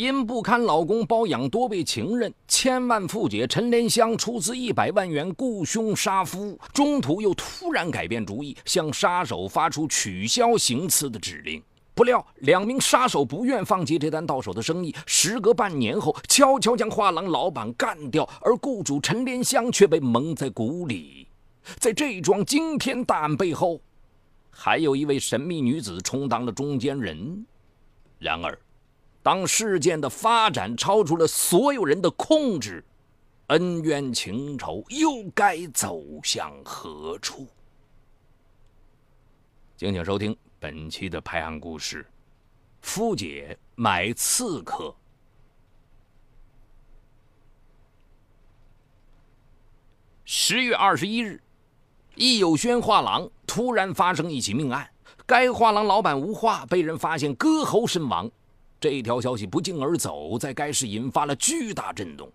因不堪老公包养多位情人，千万富姐陈莲香出资一百万元雇凶杀夫，中途又突然改变主意，向杀手发出取消行刺的指令。不料，两名杀手不愿放弃这单到手的生意，时隔半年后，悄悄将画廊老板干掉，而雇主陈莲香却被蒙在鼓里。在这桩惊天大案背后，还有一位神秘女子充当了中间人。然而，当事件的发展超出了所有人的控制，恩怨情仇又该走向何处？敬请收听本期的拍案故事：夫姐买刺客。十月二十一日，易有轩画廊突然发生一起命案，该画廊老板吴化被人发现割喉身亡。这一条消息不胫而走，在该市引发了巨大震动。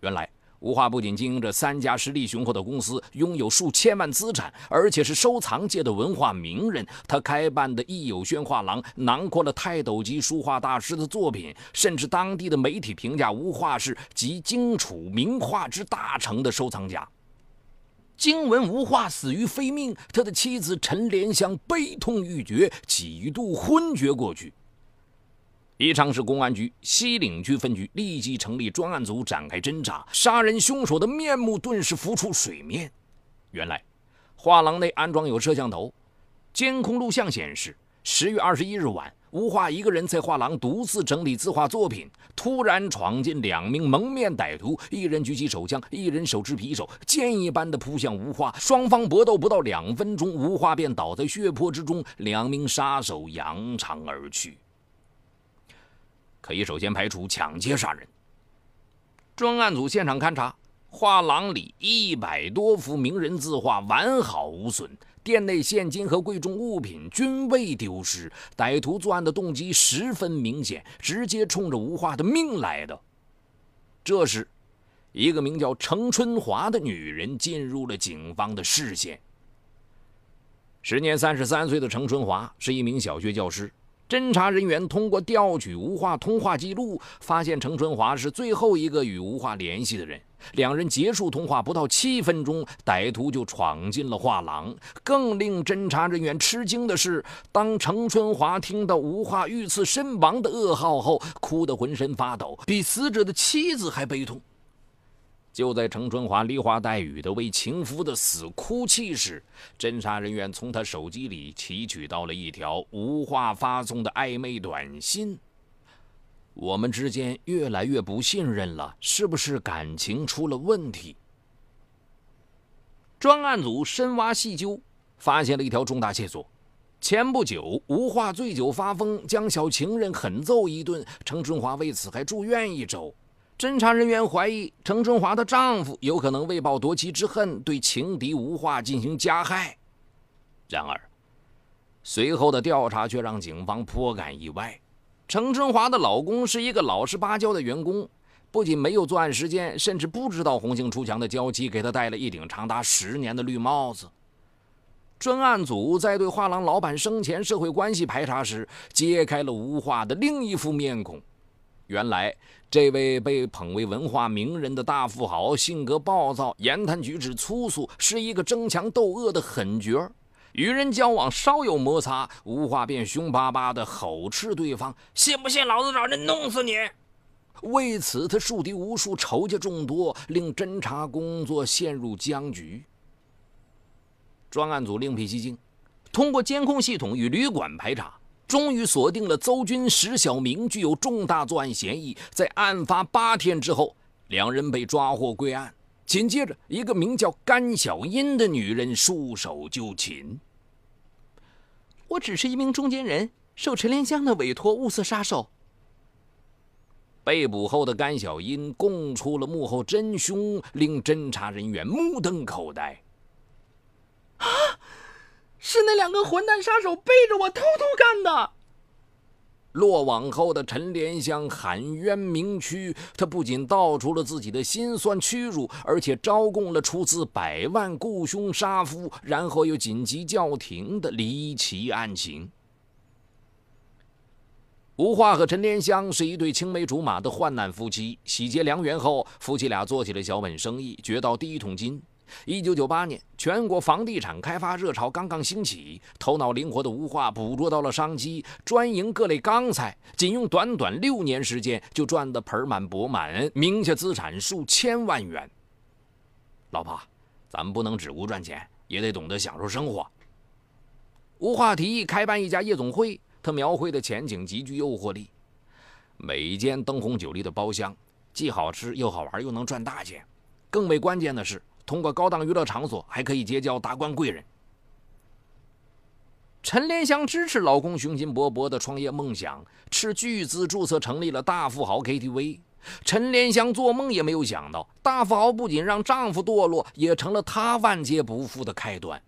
原来，吴化不仅经营着三家实力雄厚的公司，拥有数千万资产，而且是收藏界的文化名人。他开办的易有轩画廊，囊括了泰斗级书画大师的作品，甚至当地的媒体评价吴化是集荆楚名画之大成的收藏家。惊闻吴化死于非命，他的妻子陈莲香悲痛欲绝，几度昏厥过去。宜昌市公安局西岭区分局立即成立专案组展开侦查，杀人凶手的面目顿时浮出水面。原来，画廊内安装有摄像头，监控录像显示，十月二十一日晚，吴化一个人在画廊独自整理字画作品，突然闯进两名蒙面歹徒，一人举起手枪，一人手持匕首，箭一般的扑向吴化。双方搏斗不到两分钟，吴化便倒在血泊之中，两名杀手扬长而去。可以首先排除抢劫杀人。专案组现场勘查，画廊里一百多幅名人字画完好无损，店内现金和贵重物品均未丢失。歹徒作案的动机十分明显，直接冲着吴化的命来的。这时，一个名叫程春华的女人进入了警方的视线。时年三十三岁的程春华是一名小学教师。侦查人员通过调取吴化通话记录，发现程春华是最后一个与吴化联系的人。两人结束通话不到七分钟，歹徒就闯进了画廊。更令侦查人员吃惊的是，当程春华听到吴化遇刺身亡的噩耗后，哭得浑身发抖，比死者的妻子还悲痛。就在程春华梨花带雨的为情夫的死哭泣时，侦查人员从他手机里提取到了一条无话发送的暧昧短信：“我们之间越来越不信任了，是不是感情出了问题？”专案组深挖细究，发现了一条重大线索：前不久，吴化醉酒发疯，将小情人狠揍一顿，程春华为此还住院一周。侦查人员怀疑程春华的丈夫有可能为报夺妻之恨，对情敌吴化进行加害。然而，随后的调查却让警方颇感意外。程春华的老公是一个老实巴交的员工，不仅没有作案时间，甚至不知道红杏出墙的娇妻给他戴了一顶长达十年的绿帽子。专案组在对画廊老板生前社会关系排查时，揭开了吴化的另一副面孔。原来，这位被捧为文化名人的大富豪，性格暴躁，言谈举止粗俗，是一个争强斗恶的狠角儿。与人交往稍有摩擦，无话便凶巴巴地吼斥对方：“信不信老子找人弄死你？”为此，他树敌无数，仇家众多，令侦查工作陷入僵局。专案组另辟蹊径，通过监控系统与旅馆排查。终于锁定了邹军、石小明具有重大作案嫌疑。在案发八天之后，两人被抓获归案。紧接着，一个名叫甘小英的女人束手就擒。我只是一名中间人，受陈莲香的委托物色杀手。被捕后的甘小英供出了幕后真凶，令侦查人员目瞪口呆。是那两个混蛋杀手背着我偷偷干的。落网后的陈莲香喊冤鸣屈，他不仅道出了自己的心酸屈辱，而且招供了出资百万雇凶杀夫，然后又紧急叫停的离奇案情。吴化和陈莲香是一对青梅竹马的患难夫妻。喜结良缘后，夫妻俩做起了小本生意，掘到第一桶金。一九九八年，全国房地产开发热潮刚刚兴起，头脑灵活的吴化捕捉到了商机，专营各类钢材，仅用短短六年时间就赚得盆满钵满，名下资产数千万元。老婆，咱们不能只顾赚钱，也得懂得享受生活。吴化提议开办一家夜总会，他描绘的前景极具诱惑力，每一间灯红酒绿的包厢，既好吃又好玩，又能赚大钱。更为关键的是。通过高档娱乐场所，还可以结交达官贵人。陈莲香支持老公雄心勃勃的创业梦想，斥巨资注册成立了大富豪 KTV。陈莲香做梦也没有想到，大富豪不仅让丈夫堕落，也成了她万劫不复的开端。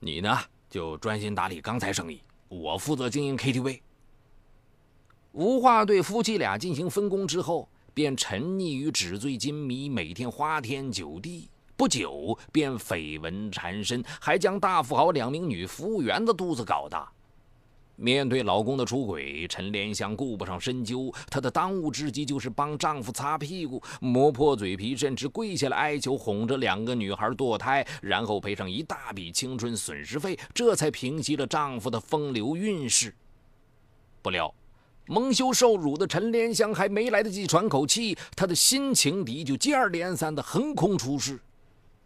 你呢，就专心打理钢材生意，我负责经营 KTV。吴化对夫妻俩进行分工之后。便沉溺于纸醉金迷，每天花天酒地。不久便绯闻缠身，还将大富豪两名女服务员的肚子搞大。面对老公的出轨，陈莲香顾不上深究，她的当务之急就是帮丈夫擦屁股，磨破嘴皮，甚至跪下来哀求，哄着两个女孩堕胎，然后赔上一大笔青春损失费，这才平息了丈夫的风流韵事。不料。蒙羞受辱的陈莲香还没来得及喘口气，她的新情敌就接二连三的横空出世。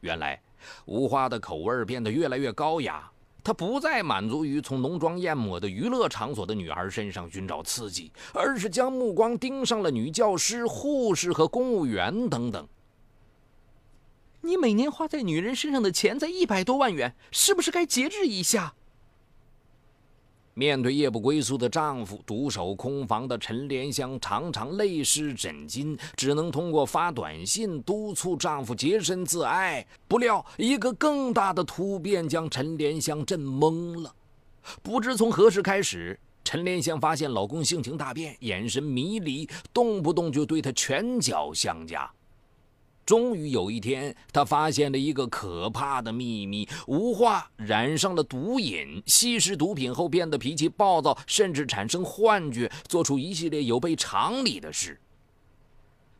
原来，吴花的口味变得越来越高雅，她不再满足于从浓妆艳抹的娱乐场所的女孩身上寻找刺激，而是将目光盯上了女教师、护士和公务员等等。你每年花在女人身上的钱在一百多万元，是不是该节制一下？面对夜不归宿的丈夫，独守空房的陈莲香常常泪湿枕巾，只能通过发短信督促丈夫洁身自爱。不料，一个更大的突变将陈莲香震懵了。不知从何时开始，陈莲香发现老公性情大变，眼神迷离，动不动就对她拳脚相加。终于有一天，他发现了一个可怕的秘密：吴化染上了毒瘾，吸食毒品后变得脾气暴躁，甚至产生幻觉，做出一系列有悖常理的事。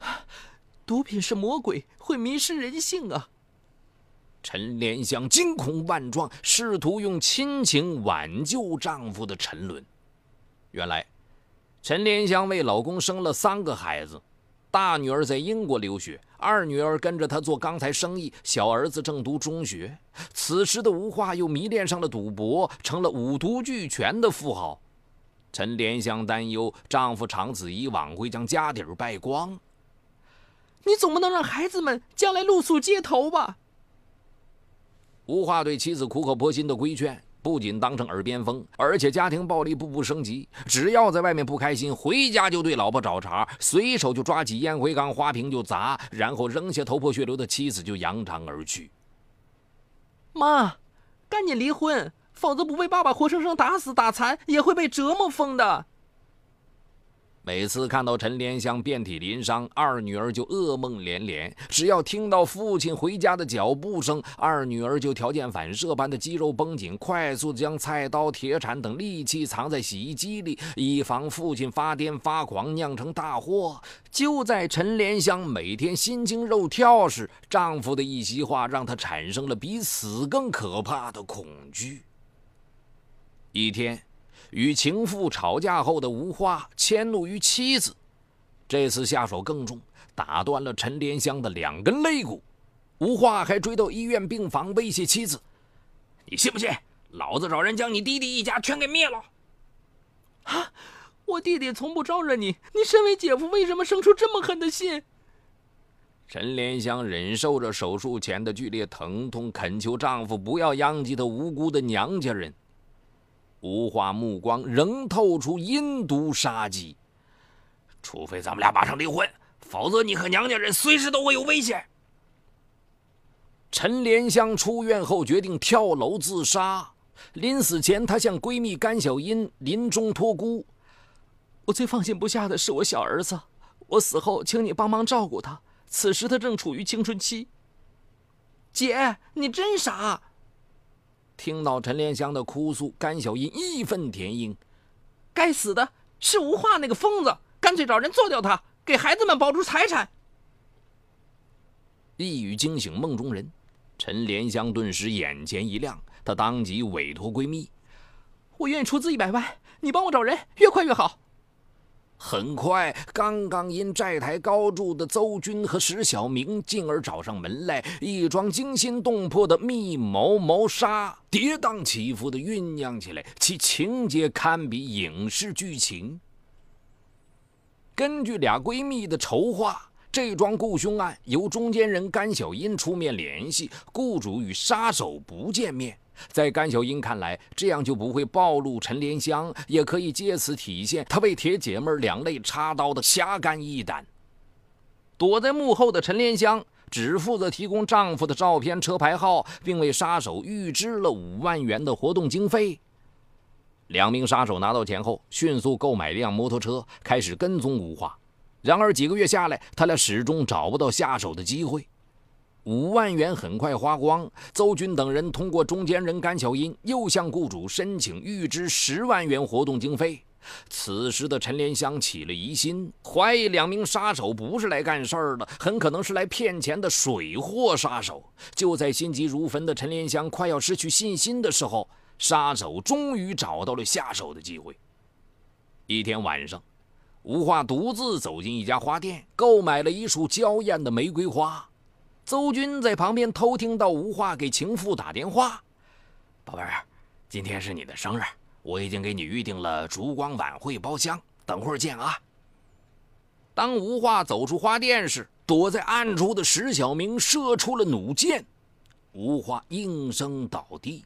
毒品是魔鬼，会迷失人性啊！陈莲香惊恐万状，试图用亲情挽救丈夫的沉沦。原来，陈莲香为老公生了三个孩子。大女儿在英国留学，二女儿跟着他做钢材生意，小儿子正读中学。此时的吴化又迷恋上了赌博，成了五毒俱全的富豪。陈莲香担忧丈夫长此以往会将家底儿败光。你总不能让孩子们将来露宿街头吧？吴化对妻子苦口婆心的规劝。不仅当成耳边风，而且家庭暴力步步升级。只要在外面不开心，回家就对老婆找茬，随手就抓起烟灰缸、花瓶就砸，然后扔下头破血流的妻子就扬长而去。妈，赶紧离婚，否则不被爸爸活生生打死打残，也会被折磨疯的。每次看到陈莲香遍体鳞伤，二女儿就噩梦连连。只要听到父亲回家的脚步声，二女儿就条件反射般的肌肉绷紧，快速将菜刀、铁铲等利器藏在洗衣机里，以防父亲发癫发狂酿成大祸。就在陈莲香每天心惊肉跳时，丈夫的一席话让她产生了比死更可怕的恐惧。一天。与情妇吵架后的吴花迁怒于妻子，这次下手更重，打断了陈莲香的两根肋骨。吴化还追到医院病房威胁妻子：“你信不信，老子找人将你弟弟一家全给灭了？”啊！我弟弟从不招惹你，你身为姐夫，为什么生出这么狠的心？陈莲香忍受着手术前的剧烈疼痛，恳求丈夫不要殃及她无辜的娘家人。吴化目光仍透出阴毒杀机，除非咱们俩马上离婚，否则你和娘家人随时都会有危险。陈莲香出院后决定跳楼自杀，临死前她向闺蜜甘小英临终托孤：“我最放心不下的是我小儿子，我死后请你帮忙照顾他，此时他正处于青春期。”姐，你真傻。听到陈莲香的哭诉，甘小英义愤填膺：“该死的，是吴化那个疯子，干脆找人做掉他，给孩子们保住财产。一语惊醒梦中人，陈莲香顿时眼前一亮，她当即委托闺蜜：“我愿意出资一百万，你帮我找人，越快越好。”很快，刚刚因债台高筑的邹军和石小明进而找上门来，一桩惊心动魄的密谋谋杀，跌宕起伏的酝酿起来，其情节堪比影视剧情。根据俩闺蜜的筹划。这桩雇凶案由中间人甘小英出面联系雇主与杀手不见面，在甘小英看来，这样就不会暴露陈莲香，也可以借此体现她为铁姐妹两肋插刀的侠肝义胆。躲在幕后的陈莲香只负责提供丈夫的照片、车牌号，并为杀手预支了五万元的活动经费。两名杀手拿到钱后，迅速购买辆摩托车，开始跟踪吴化。然而几个月下来，他俩始终找不到下手的机会。五万元很快花光，邹军等人通过中间人甘小英又向雇主申请预支十万元活动经费。此时的陈莲香起了疑心，怀疑两名杀手不是来干事儿的，很可能是来骗钱的水货杀手。就在心急如焚的陈莲香快要失去信心的时候，杀手终于找到了下手的机会。一天晚上。吴化独自走进一家花店，购买了一束娇艳的玫瑰花。邹军在旁边偷听到吴化给情妇打电话：“宝贝儿，今天是你的生日，我已经给你预定了烛光晚会包厢，等会儿见啊。”当吴化走出花店时，躲在暗处的石小明射出了弩箭，吴化应声倒地。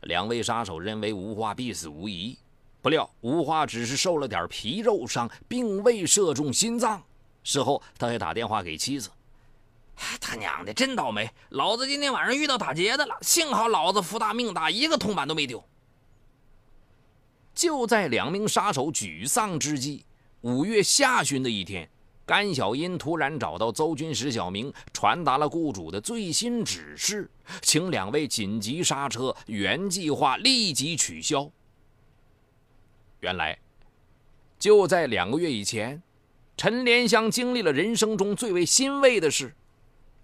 两位杀手认为吴化必死无疑。不料吴化只是受了点皮肉伤，并未射中心脏。事后他还打电话给妻子：“他娘的，真倒霉！老子今天晚上遇到打劫的了，幸好老子福大命大，一个铜板都没丢。”就在两名杀手沮丧之际，五月下旬的一天，甘小英突然找到邹军、石小明，传达了雇主的最新指示，请两位紧急刹车，原计划立即取消。原来，就在两个月以前，陈莲香经历了人生中最为欣慰的事。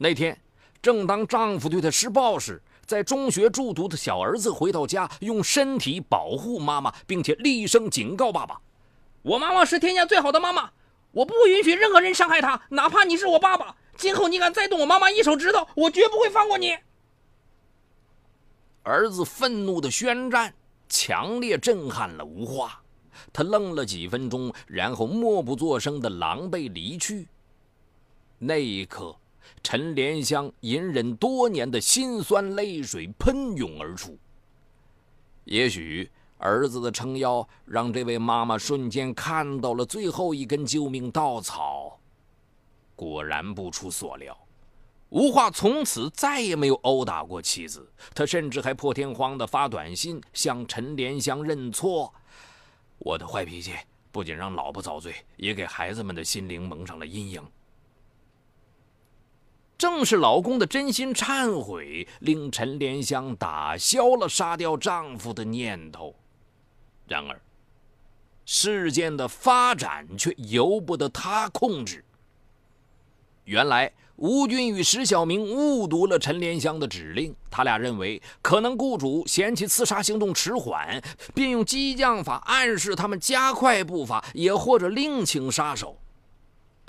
那天，正当丈夫对她施暴时，在中学住读的小儿子回到家，用身体保护妈妈，并且厉声警告爸爸：“我妈妈是天下最好的妈妈，我不允许任何人伤害她，哪怕你是我爸爸。今后你敢再动我妈妈一手指头，我绝不会放过你。”儿子愤怒的宣战，强烈震撼了吴化。他愣了几分钟，然后默不作声的狼狈离去。那一刻，陈莲香隐忍多年的辛酸泪水喷涌而出。也许儿子的撑腰让这位妈妈瞬间看到了最后一根救命稻草。果然不出所料，吴化从此再也没有殴打过妻子。他甚至还破天荒的发短信向陈莲香认错。我的坏脾气不仅让老婆遭罪，也给孩子们的心灵蒙上了阴影。正是老公的真心忏悔，令陈莲香打消了杀掉丈夫的念头。然而，事件的发展却由不得她控制。原来。吴军与石小明误读了陈莲香的指令，他俩认为可能雇主嫌弃刺杀行动迟缓，便用激将法暗示他们加快步伐，也或者另请杀手。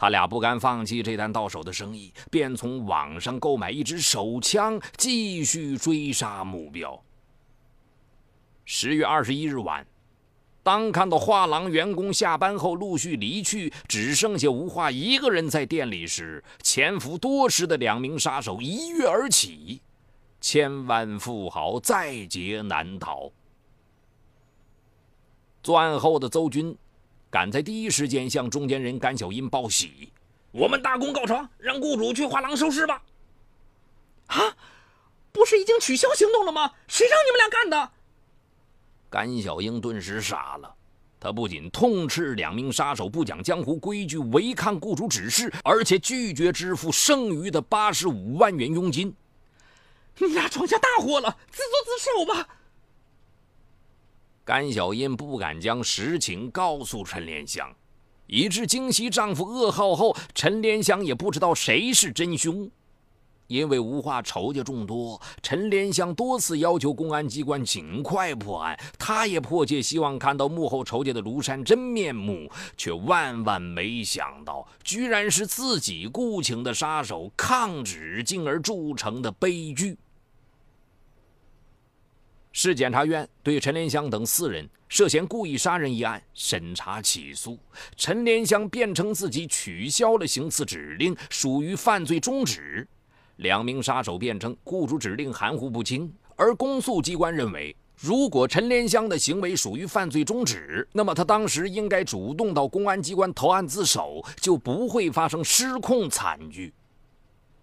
他俩不甘放弃这单到手的生意，便从网上购买一支手枪，继续追杀目标。十月二十一日晚。当看到画廊员工下班后陆续离去，只剩下吴化一个人在店里时，潜伏多时的两名杀手一跃而起，千万富豪在劫难逃。作案后的邹军赶在第一时间向中间人甘小英报喜：“我们大功告成，让雇主去画廊收尸吧。”啊，不是已经取消行动了吗？谁让你们俩干的？甘小英顿时傻了，他不仅痛斥两名杀手不讲江湖规矩、违抗雇主指示，而且拒绝支付剩余的八十五万元佣金。你俩闯下大祸了，自作自受吧！甘小英不敢将实情告诉陈莲香，以致惊悉丈夫噩耗后，陈莲香也不知道谁是真凶。因为无话仇家众多，陈莲香多次要求公安机关尽快破案，她也迫切希望看到幕后仇家的庐山真面目，却万万没想到，居然是自己雇请的杀手抗旨，进而铸成的悲剧。市检察院对陈莲香等四人涉嫌故意杀人一案审查起诉，陈莲香辩称自己取消了行刺指令，属于犯罪中止。两名杀手辩称雇主指令含糊不清，而公诉机关认为，如果陈莲香的行为属于犯罪中止，那么他当时应该主动到公安机关投案自首，就不会发生失控惨剧。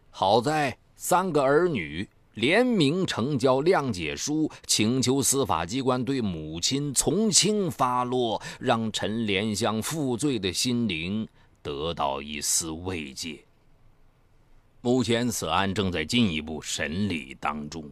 好在三个儿女联名呈交谅解书，请求司法机关对母亲从轻发落，让陈莲香负罪的心灵得到一丝慰藉。目前此案正在进一步审理当中。